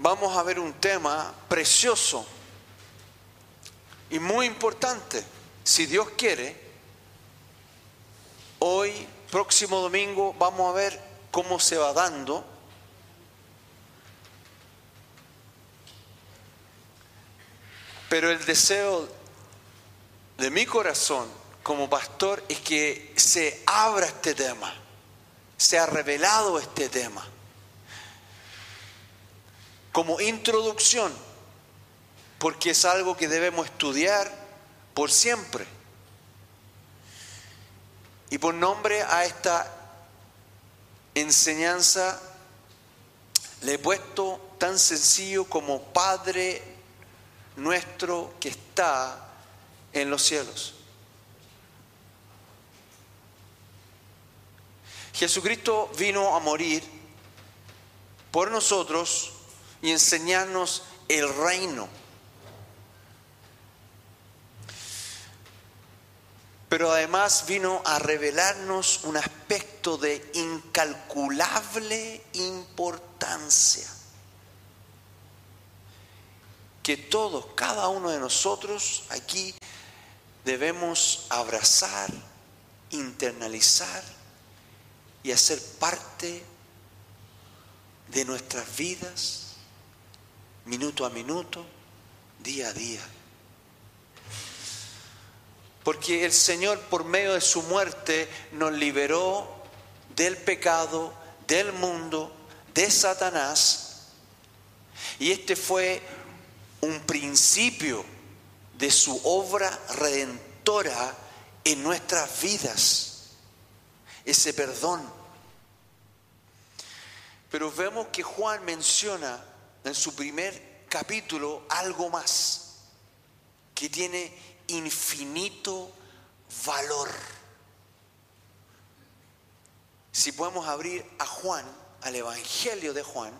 vamos a ver un tema precioso y muy importante. Si Dios quiere, hoy, próximo domingo, vamos a ver cómo se va dando. Pero el deseo de mi corazón como pastor es que se abra este tema, se ha revelado este tema. Como introducción, porque es algo que debemos estudiar por siempre. Y por nombre a esta enseñanza le he puesto tan sencillo como Padre nuestro que está en los cielos. Jesucristo vino a morir por nosotros y enseñarnos el reino. Pero además vino a revelarnos un aspecto de incalculable importancia. Que todos, cada uno de nosotros aquí debemos abrazar, internalizar y hacer parte de nuestras vidas, minuto a minuto, día a día. Porque el Señor por medio de su muerte nos liberó del pecado, del mundo, de Satanás. Y este fue un principio de su obra redentora en nuestras vidas. Ese perdón. Pero vemos que Juan menciona en su primer capítulo algo más que tiene infinito valor. Si podemos abrir a Juan, al Evangelio de Juan,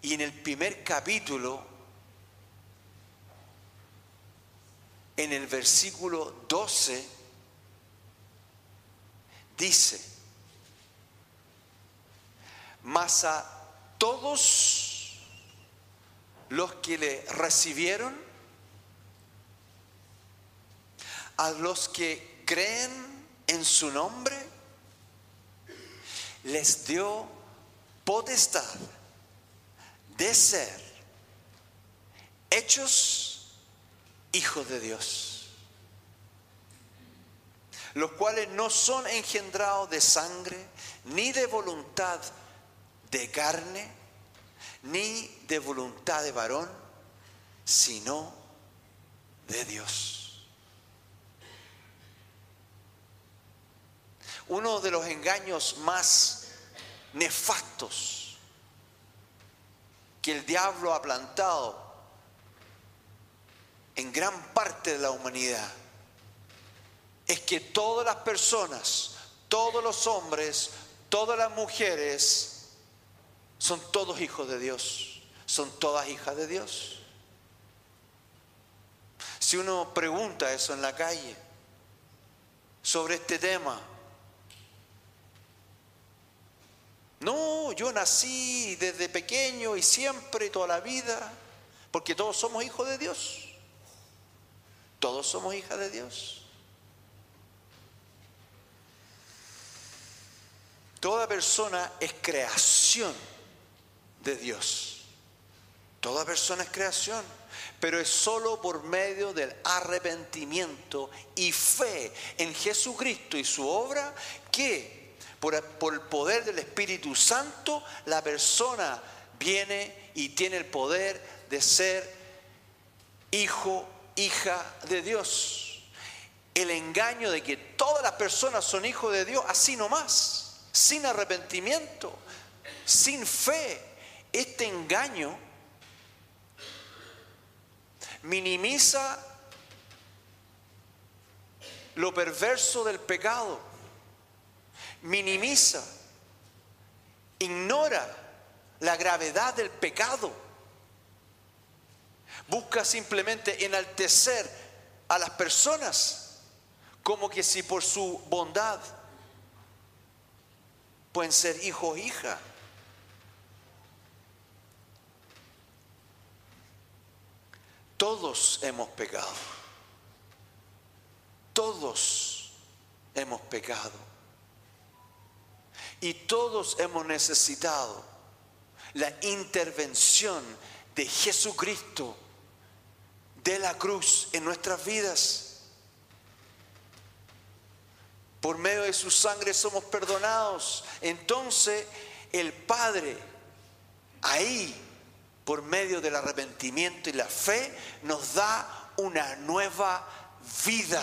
y en el primer capítulo, en el versículo 12, dice, mas todos los que le recibieron, a los que creen en su nombre, les dio potestad de ser hechos hijos de Dios los cuales no son engendrados de sangre, ni de voluntad de carne, ni de voluntad de varón, sino de Dios. Uno de los engaños más nefastos que el diablo ha plantado en gran parte de la humanidad es que todas las personas, todos los hombres, todas las mujeres, son todos hijos de Dios, son todas hijas de Dios. Si uno pregunta eso en la calle sobre este tema, no, yo nací desde pequeño y siempre, toda la vida, porque todos somos hijos de Dios. Todos somos hijas de Dios. Toda persona es creación de Dios. Toda persona es creación, pero es solo por medio del arrepentimiento y fe en Jesucristo y su obra que por, el poder del Espíritu Santo la persona viene y tiene el poder de ser hijo, hija de Dios. El engaño de que todas las personas son hijos de Dios, así nomás sin arrepentimiento, sin fe, este engaño minimiza lo perverso del pecado, minimiza, ignora la gravedad del pecado, busca simplemente enaltecer a las personas como que si por su bondad pueden ser hijo o hija. Todos hemos pecado. Todos hemos pecado. Y todos hemos necesitado la intervención de Jesucristo de la cruz en nuestras vidas. Por medio de su sangre somos perdonados. Entonces el Padre ahí, por medio del arrepentimiento y la fe, nos da una nueva vida,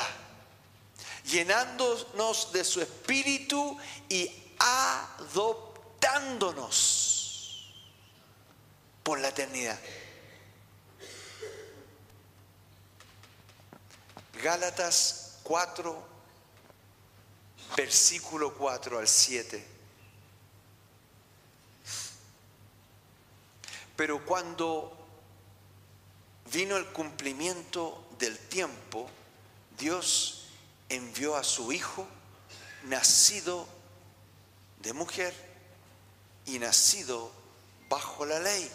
llenándonos de su espíritu y adoptándonos por la eternidad. Gálatas 4, versículo 4 al 7. Pero cuando vino el cumplimiento del tiempo, Dios envió a su Hijo, nacido de mujer y nacido bajo la ley,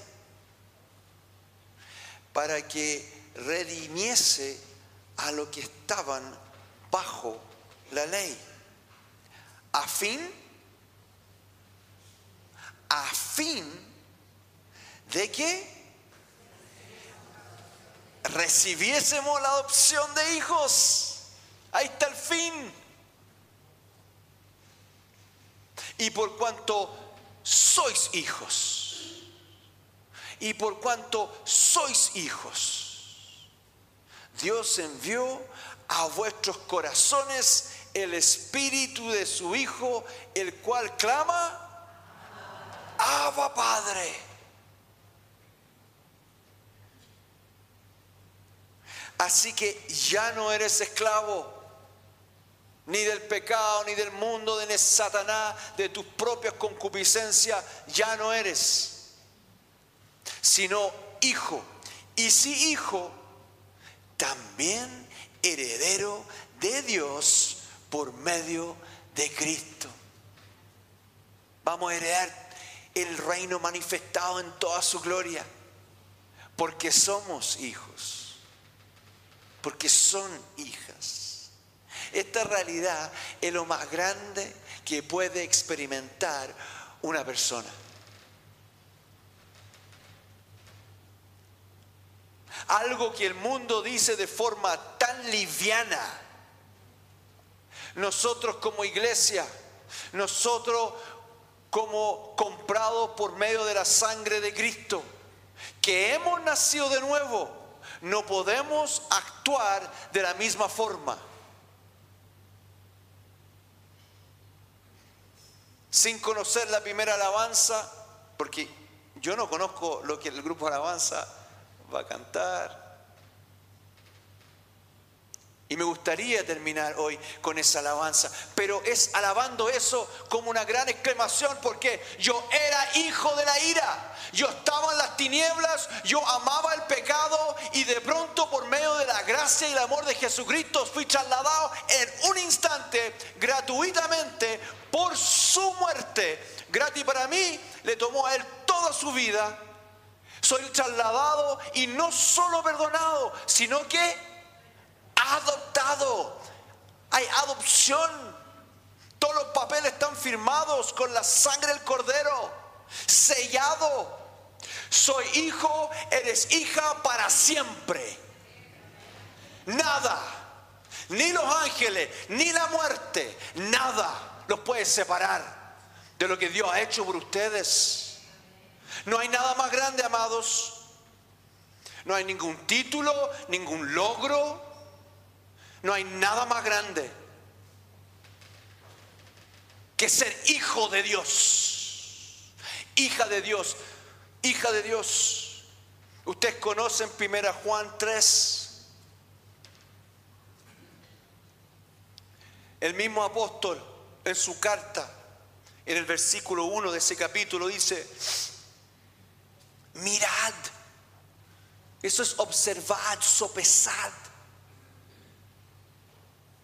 para que redimiese a lo que estaban bajo la ley. A fin, a fin de que recibiésemos la adopción de hijos. Ahí está el fin. Y por cuanto sois hijos, y por cuanto sois hijos, Dios envió a vuestros corazones el espíritu de su Hijo, el cual clama, Abba Padre. Así que ya no eres esclavo ni del pecado, ni del mundo, de Satanás, de tus propias concupiscencias, ya no eres, sino hijo. Y si hijo, también heredero de Dios por medio de Cristo. Vamos a heredar el reino manifestado en toda su gloria, porque somos hijos, porque son hijas. Esta realidad es lo más grande que puede experimentar una persona. algo que el mundo dice de forma tan liviana. Nosotros como iglesia, nosotros como comprados por medio de la sangre de Cristo, que hemos nacido de nuevo, no podemos actuar de la misma forma. Sin conocer la primera alabanza, porque yo no conozco lo que el grupo alabanza va a cantar. Y me gustaría terminar hoy con esa alabanza, pero es alabando eso como una gran exclamación porque yo era hijo de la ira, yo estaba en las tinieblas, yo amaba el pecado y de pronto por medio de la gracia y el amor de Jesucristo fui trasladado en un instante gratuitamente por su muerte. Gratis para mí, le tomó a él toda su vida. Soy trasladado y no solo perdonado, sino que adoptado. Hay adopción. Todos los papeles están firmados con la sangre del cordero, sellado. Soy hijo, eres hija para siempre. Nada, ni los ángeles, ni la muerte, nada los puede separar de lo que Dios ha hecho por ustedes. No hay nada más grande, amados. No hay ningún título, ningún logro. No hay nada más grande que ser hijo de Dios. Hija de Dios. Hija de Dios. Ustedes conocen 1 Juan 3. El mismo apóstol en su carta, en el versículo 1 de ese capítulo, dice, mirad. Eso es observad, sopesad.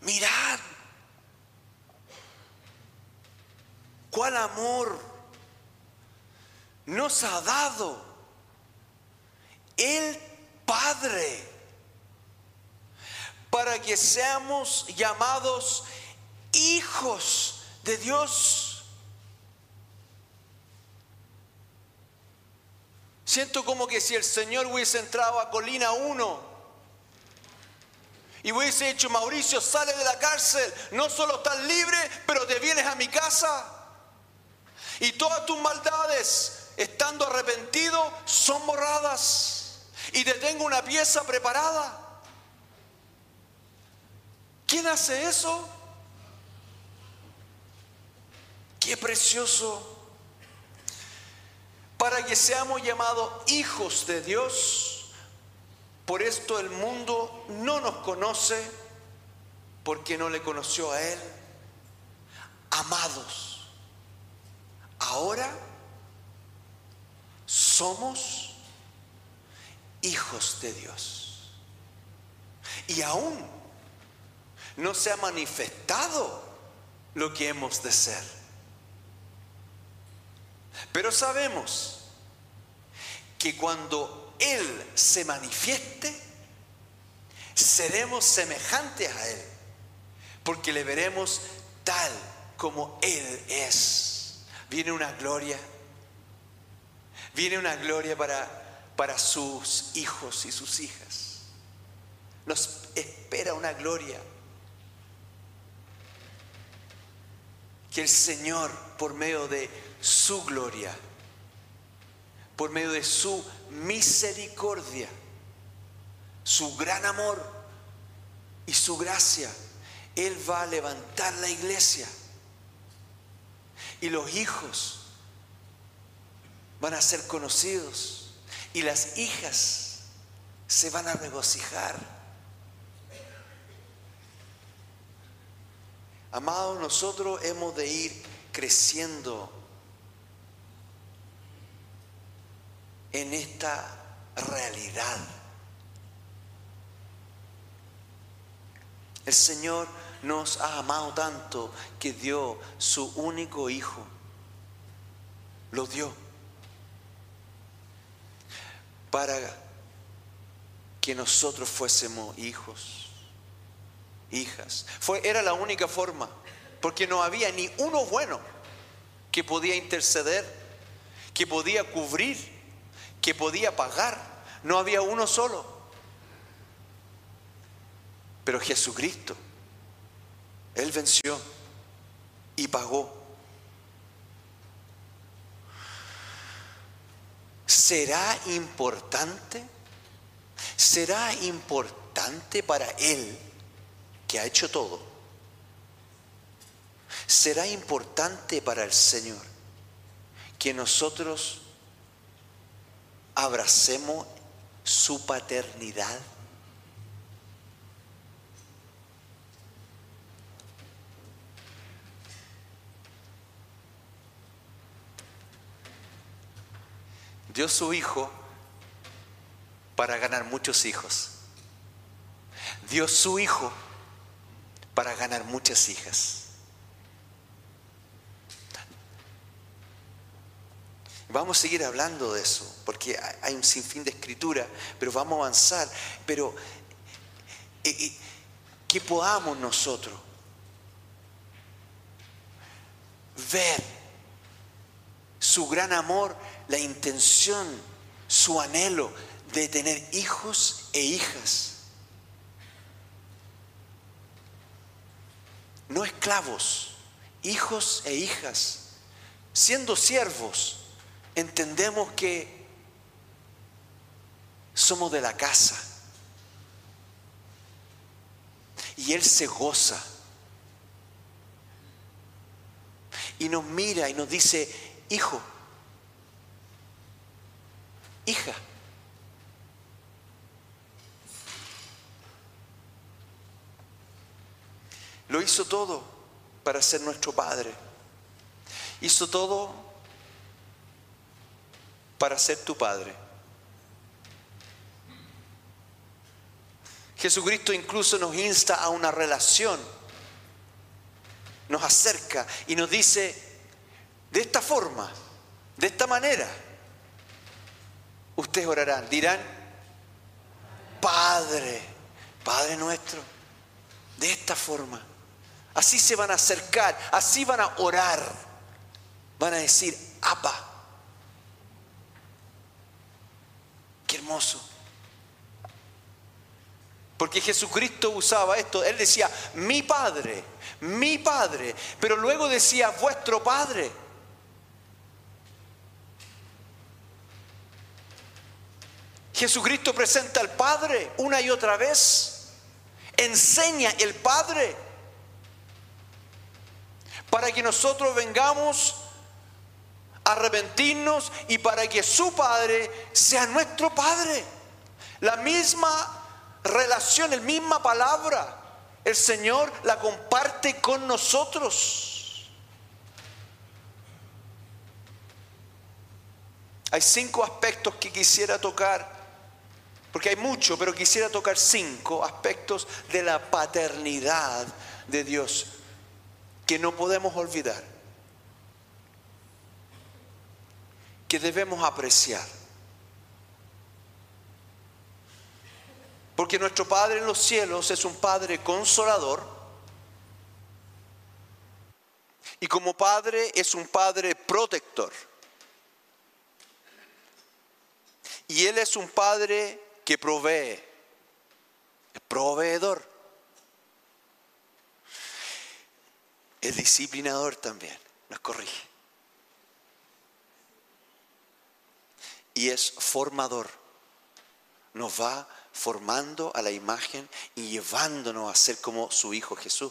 Mirad. ¿Cuál amor nos ha dado el Padre para que seamos llamados hijos de Dios. Siento como que si el Señor hubiese entrado a Colina 1 y hubiese dicho, Mauricio, sale de la cárcel, no solo estás libre, pero te vienes a mi casa. Y todas tus maldades, estando arrepentido, son borradas. Y te tengo una pieza preparada. ¿Quién hace eso? Qué precioso. Para que seamos llamados hijos de Dios. Por esto el mundo no nos conoce porque no le conoció a Él. Amados, ahora somos hijos de Dios. Y aún no se ha manifestado lo que hemos de ser. Pero sabemos que cuando Él se manifieste, seremos semejantes a Él, porque le veremos tal como Él es. Viene una gloria, viene una gloria para, para sus hijos y sus hijas. Nos espera una gloria. Que el Señor, por medio de su gloria, por medio de su misericordia, su gran amor y su gracia, Él va a levantar la iglesia. Y los hijos van a ser conocidos y las hijas se van a regocijar. Amados, nosotros hemos de ir creciendo en esta realidad. El Señor nos ha amado tanto que dio su único hijo. Lo dio para que nosotros fuésemos hijos, hijas. Fue, era la única forma, porque no había ni uno bueno que podía interceder, que podía cubrir que podía pagar. No había uno solo. Pero Jesucristo, Él venció y pagó. ¿Será importante? ¿Será importante para Él que ha hecho todo? ¿Será importante para el Señor que nosotros abracemos su paternidad. Dio su hijo para ganar muchos hijos. Dio su hijo para ganar muchas hijas. Vamos a seguir hablando de eso, porque hay un sinfín de escritura, pero vamos a avanzar. Pero eh, eh, que podamos nosotros ver su gran amor, la intención, su anhelo de tener hijos e hijas. No esclavos, hijos e hijas, siendo siervos entendemos que somos de la casa. Y Él se goza. Y nos mira y nos dice, hijo, hija. Lo hizo todo para ser nuestro Padre. Hizo todo para ser tu Padre. Jesucristo incluso nos insta a una relación, nos acerca y nos dice, de esta forma, de esta manera, ustedes orarán, dirán, Padre, Padre nuestro. De esta forma. Así se van a acercar, así van a orar. Van a decir, Abba. Qué hermoso. Porque Jesucristo usaba esto. Él decía, mi Padre, mi Padre. Pero luego decía, vuestro Padre. Jesucristo presenta al Padre una y otra vez. Enseña el Padre. Para que nosotros vengamos arrepentirnos y para que su Padre sea nuestro Padre. La misma relación, la misma palabra, el Señor la comparte con nosotros. Hay cinco aspectos que quisiera tocar porque hay mucho, pero quisiera tocar cinco aspectos de la paternidad de Dios que no podemos olvidar, que debemos apreciar. Porque nuestro Padre en los cielos es un Padre consolador y como Padre es un Padre protector. Y Él es un Padre que provee, es proveedor. Es disciplinador también, nos corrige. Y es formador. Nos va formando a la imagen y llevándonos a ser como su Hijo Jesús.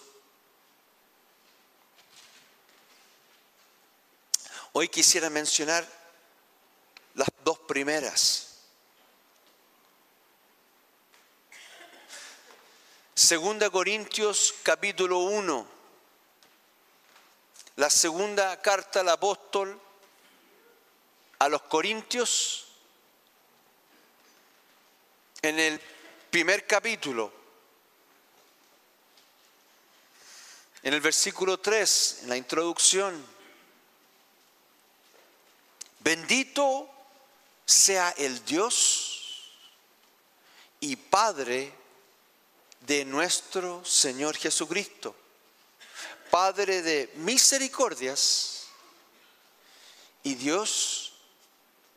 Hoy quisiera mencionar las dos primeras Segunda Corintios capítulo 1. La segunda carta del apóstol a los Corintios. En el primer capítulo. En el versículo 3, en la introducción. Bendito sea el Dios y Padre de nuestro Señor Jesucristo, Padre de misericordias y Dios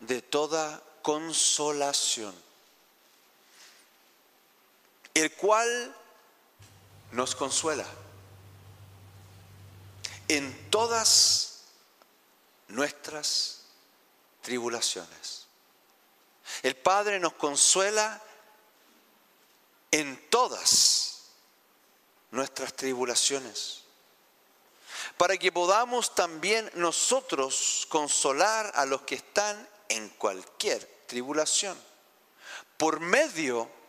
de toda consolación, el cual nos consuela en todas nuestras tribulaciones. El Padre nos consuela en todas nuestras tribulaciones, para que podamos también nosotros consolar a los que están en cualquier tribulación, por medio de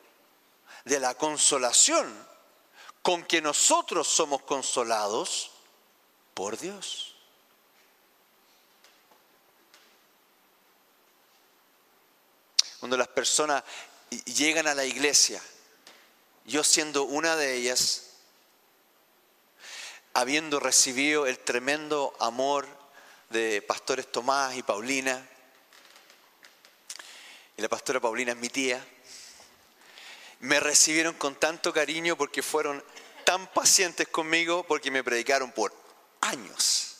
la consolación con que nosotros somos consolados por Dios. Cuando las personas llegan a la iglesia yo siendo una de ellas, habiendo recibido el tremendo amor de pastores Tomás y Paulina, y la pastora Paulina es mi tía, me recibieron con tanto cariño porque fueron tan pacientes conmigo porque me predicaron por años.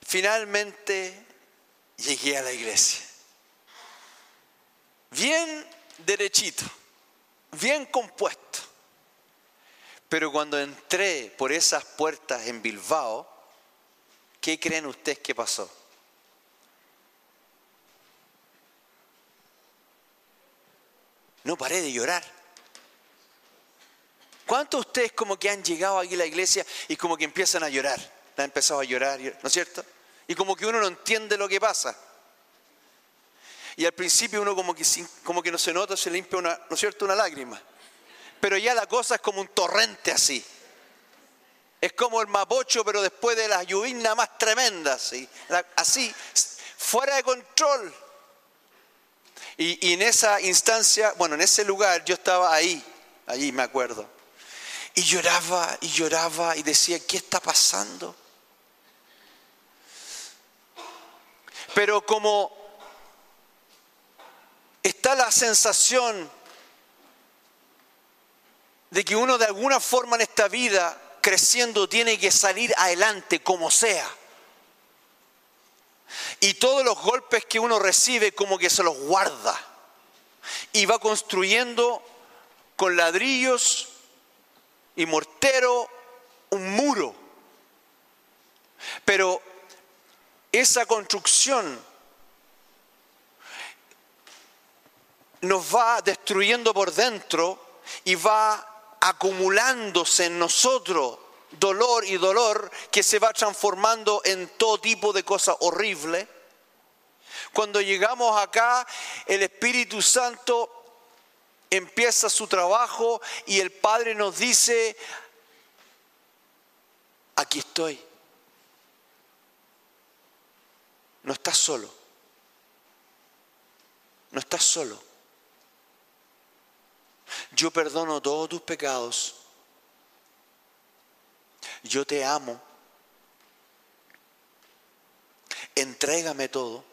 Finalmente llegué a la iglesia. Bien derechito, bien compuesto. Pero cuando entré por esas puertas en Bilbao, ¿qué creen ustedes que pasó? No paré de llorar. ¿Cuántos de ustedes como que han llegado aquí a la iglesia y como que empiezan a llorar? Han empezado a llorar, ¿no es cierto? Y como que uno no entiende lo que pasa. Y al principio uno como que, como que no se nota, se limpia una, ¿no es cierto? una lágrima. Pero ya la cosa es como un torrente así. Es como el mapocho, pero después de las lluvias más tremendas, así, fuera de control. Y, en esa instancia, bueno, en ese lugar yo estaba ahí, allí me acuerdo. Y lloraba y lloraba y decía, ¿qué está pasando? Pero como está la sensación de que uno de alguna forma en esta vida, creciendo, tiene que salir adelante como sea. Y todos los golpes que uno recibe como que se los guarda. Y va construyendo con ladrillos y mortero un muro. Pero esa construcción nos va destruyendo por dentro y va acumulándose en nosotros dolor y dolor que se va transformando en todo tipo de cosas horribles. Cuando llegamos acá, el Espíritu Santo empieza su trabajo y el Padre nos dice, aquí estoy. No estás solo. No estás solo. Yo perdono todos tus pecados. Yo te amo. Entrégame todo.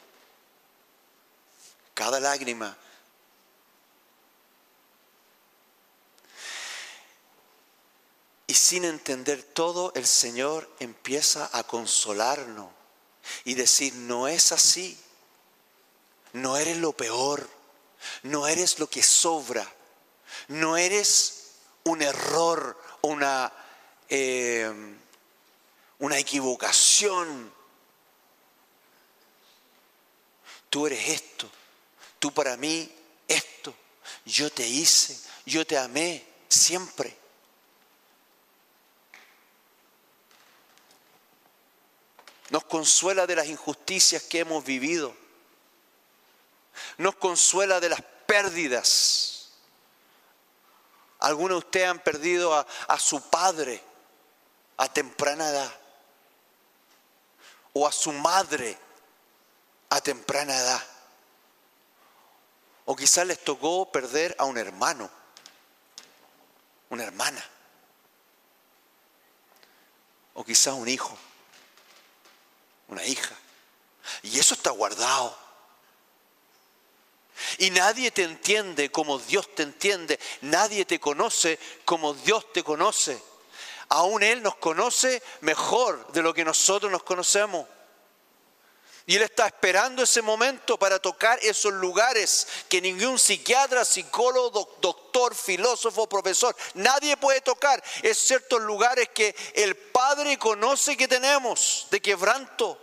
Cada lágrima. Y sin entender todo, el Señor empieza a consolarnos y decir, no es así. No eres lo peor. No eres lo que sobra no eres un error, una, eh, una equivocación. Tú eres esto, tú para mí esto. Yo te hice, yo te amé siempre. Nos consuela de las injusticias que hemos vivido. Nos consuela de las pérdidas algunos de ustedes han perdido a su padre a temprana edad o a su madre a temprana edad. O quizás les tocó perder a un hermano, una hermana, o quizás un hijo, una hija. Y eso está guardado. Y nadie te entiende como Dios te entiende. Nadie te conoce como Dios te conoce. Aún Él nos conoce mejor de lo que nosotros nos conocemos. Y Él está esperando ese momento para tocar esos lugares que ningún psiquiatra, psicólogo, doctor, filósofo, profesor, nadie puede tocar. Es ciertos lugares que el Padre conoce que tenemos de quebranto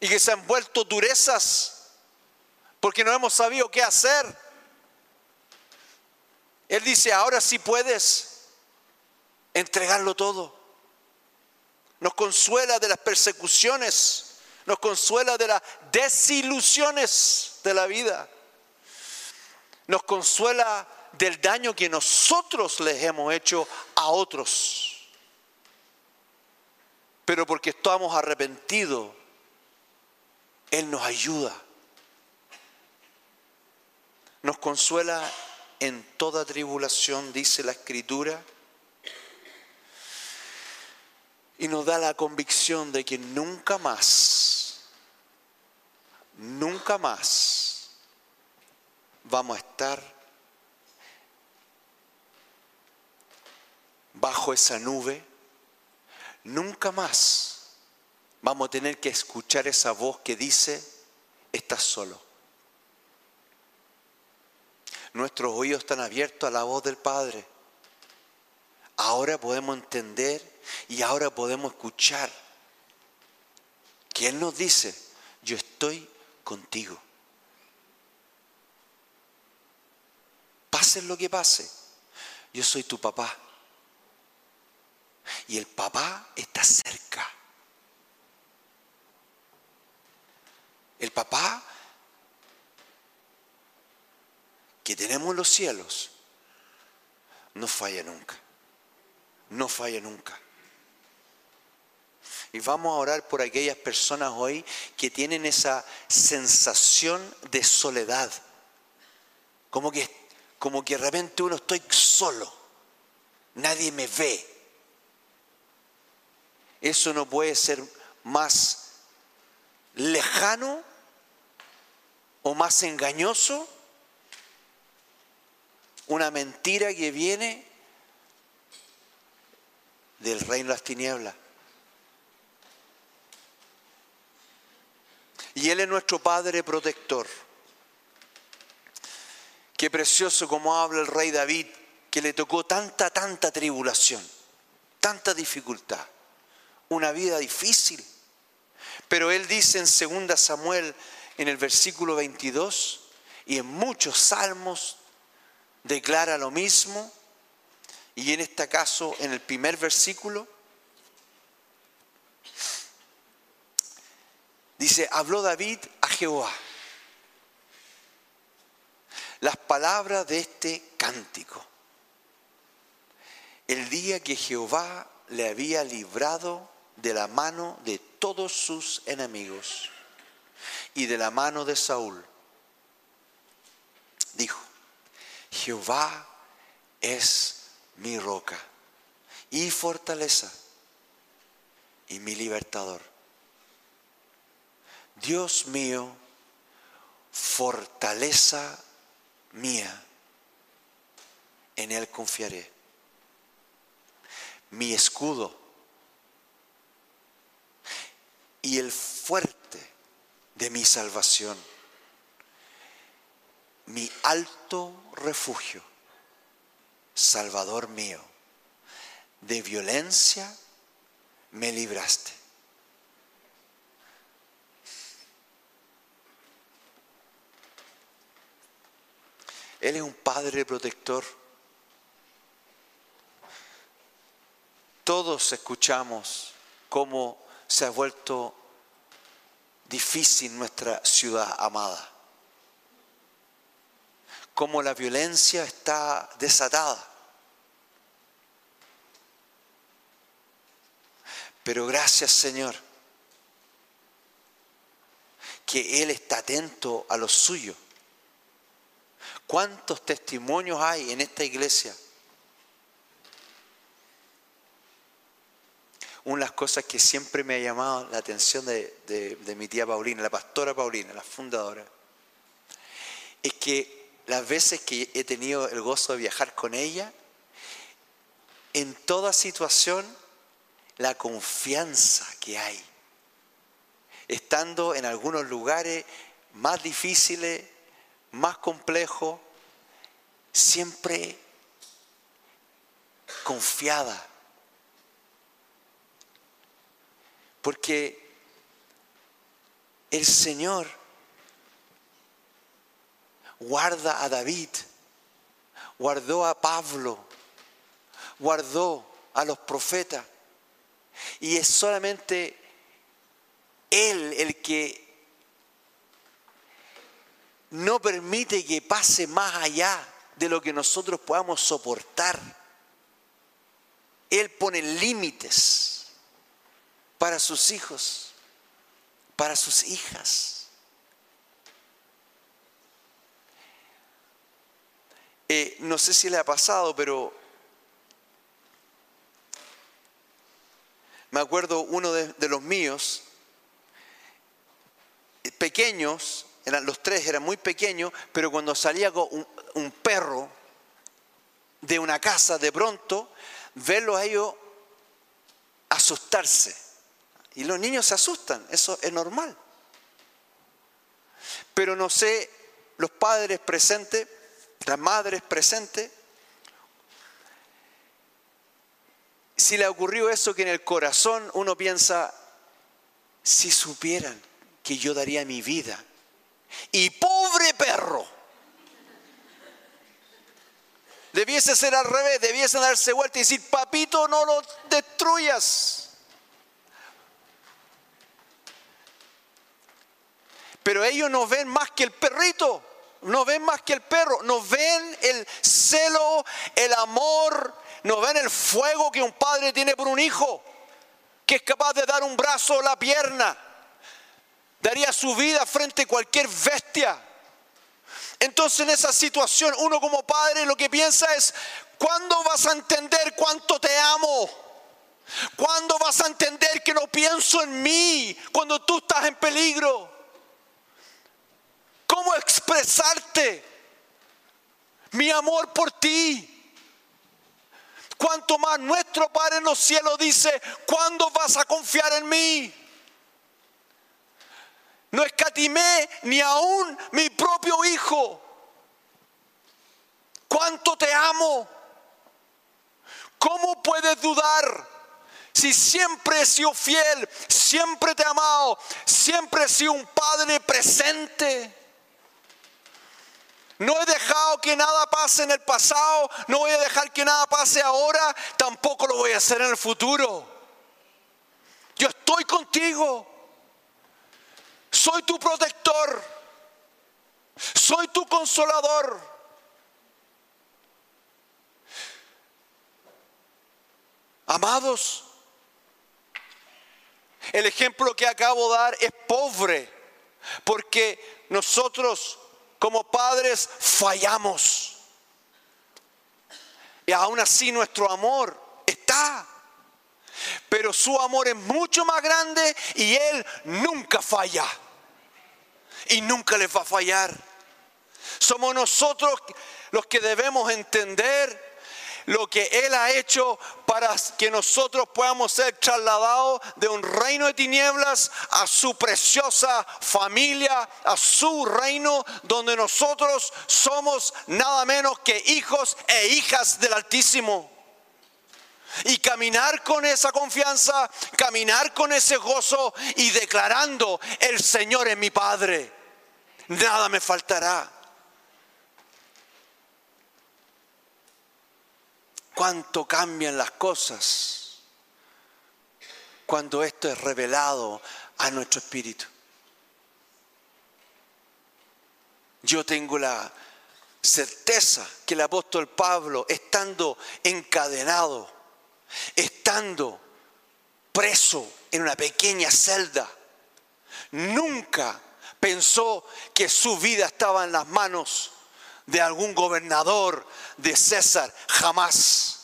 y que se han vuelto durezas porque no hemos sabido qué hacer. Él dice, ahora sí puedes entregarlo todo. Nos consuela de las persecuciones, nos consuela de las desilusiones de la vida, nos consuela del daño que nosotros les hemos hecho a otros. Pero porque estamos arrepentidos, Él nos ayuda nos consuela en toda tribulación, dice la Escritura, y nos da la convicción de que nunca más, nunca más vamos a estar bajo esa nube, nunca más vamos a tener que escuchar esa voz que dice, estás solo. Nuestros oídos están abiertos a la voz del Padre. Ahora podemos entender y ahora podemos escuchar que Él nos dice, yo estoy contigo. Pase lo que pase, yo soy tu papá. Y el papá está cerca. El papá que tenemos los cielos no falla nunca. No falla nunca. Y vamos a orar por aquellas personas hoy que tienen esa sensación de soledad. Como que, como que de repente uno estoy solo. Nadie me ve. Eso no puede ser más lejano o más engañoso una mentira que viene del reino de las tinieblas. Y Él es nuestro Padre protector. Qué precioso como habla el rey David, que le tocó tanta, tanta tribulación, tanta dificultad, una vida difícil. Pero Él dice en 2 Samuel, en el versículo 22, y en muchos salmos, declara lo mismo, y en este caso, en el primer versículo, habló David a Jehová las palabras de este cántico. El día que Jehová le había librado de la mano de todos sus enemigos y de la mano de Saúl, dijo, Jehová es mi roca y fortaleza y mi libertador. Dios mío, fortaleza mía, en Él confiaré. Mi escudo y el fuerte de mi salvación, mi alto refugio, Salvador mío, de violencia me libraste. Él es un padre protector. Todos escuchamos cómo se ha vuelto difícil nuestra ciudad amada. Cómo la violencia está desatada. Pero gracias Señor, que Él está atento a lo suyo ¿Cuántos testimonios hay en esta iglesia? Una de las cosas que siempre me ha llamado la atención de, mi tía Paulina, la pastora Paulina, la fundadora, es que las veces que he tenido el gozo de viajar con ella, en toda situación, la confianza que hay. Estando en algunos lugares más difíciles, más complejo, siempre confiada. Porque el Señor guarda a David, guardó a Pablo, guardó a los profetas. Y es solamente Él el que no permite que pase más allá de lo que nosotros podamos soportar. Él pone límites para sus hijos, para sus hijas. Eh, no sé si le ha pasado, pero me acuerdo uno de, de los míos, pequeños, los tres eran muy pequeños, pero cuando salía un, un perro de una casa, de pronto, verlo a ellos asustarse. Y los niños se asustan, eso es normal. Pero no sé, los padres presentes, las madres presentes, si le ocurrió eso que en el corazón uno piensa, si supieran que yo daría mi vida y pobre perro. Debiese ser al revés, debiese darse vuelta y decir, papito, no lo destruyas. Pero ellos no ven más que el perrito, no ven más que el perro, no ven el celo, el amor, no ven el fuego que un padre tiene por un hijo, que es capaz de dar un brazo o la pierna daría su vida frente a cualquier bestia. Entonces en esa situación uno como padre lo que piensa es, ¿cuándo vas a entender cuánto te amo? ¿Cuándo vas a entender que no pienso en mí cuando tú estás en peligro? ¿Cómo expresarte mi amor por ti. Cuanto más nuestro Padre en los cielos dice, ¿cuándo vas a confiar en mí? No escatimé ni aún mi propio hijo. ¿Cuánto te amo? ¿Cómo puedes dudar? Si siempre he sido fiel, siempre te he amado, siempre he sido un padre presente. No he dejado que nada pase en el pasado, no voy a dejar que nada pase ahora, tampoco lo voy a hacer en el futuro. Yo estoy contigo. Soy tu protector. Soy tu consolador. Amados, el ejemplo que acabo de dar es pobre, porque nosotros como padres fallamos. Y aún así nuestro amor está. Pero su amor es mucho más grande y Él nunca falla. Y nunca les va a fallar. Somos nosotros los que debemos entender lo que Él ha hecho para que nosotros podamos ser trasladados de un reino de tinieblas a su preciosa familia, a su reino donde nosotros somos nada menos que hijos e hijas del Altísimo. Y caminar con esa confianza, caminar con ese gozo y declarando, el Señor es mi Padre, nada me faltará. cuánto cambian las cosas cuando esto es revelado a nuestro espíritu. Yo tengo la certeza que el apóstol Pablo, estando encadenado, estando preso en una pequeña celda, nunca pensó que su vida estaba en las manos de algún gobernador de César, jamás.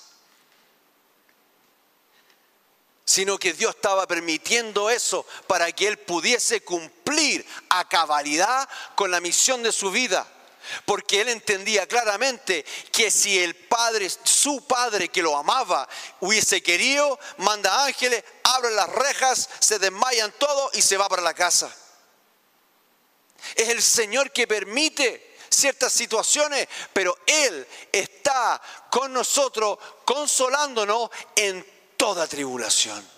Sino que Dios estaba permitiendo eso para que él pudiese cumplir a cabalidad con la misión de su vida. Porque él entendía claramente que si el padre, su padre que lo amaba, hubiese querido, manda ángeles, abre las rejas, se desmayan todos y se va para la casa. Es el Señor que permite ciertas situaciones, pero Él está con nosotros consolándonos en toda tribulación.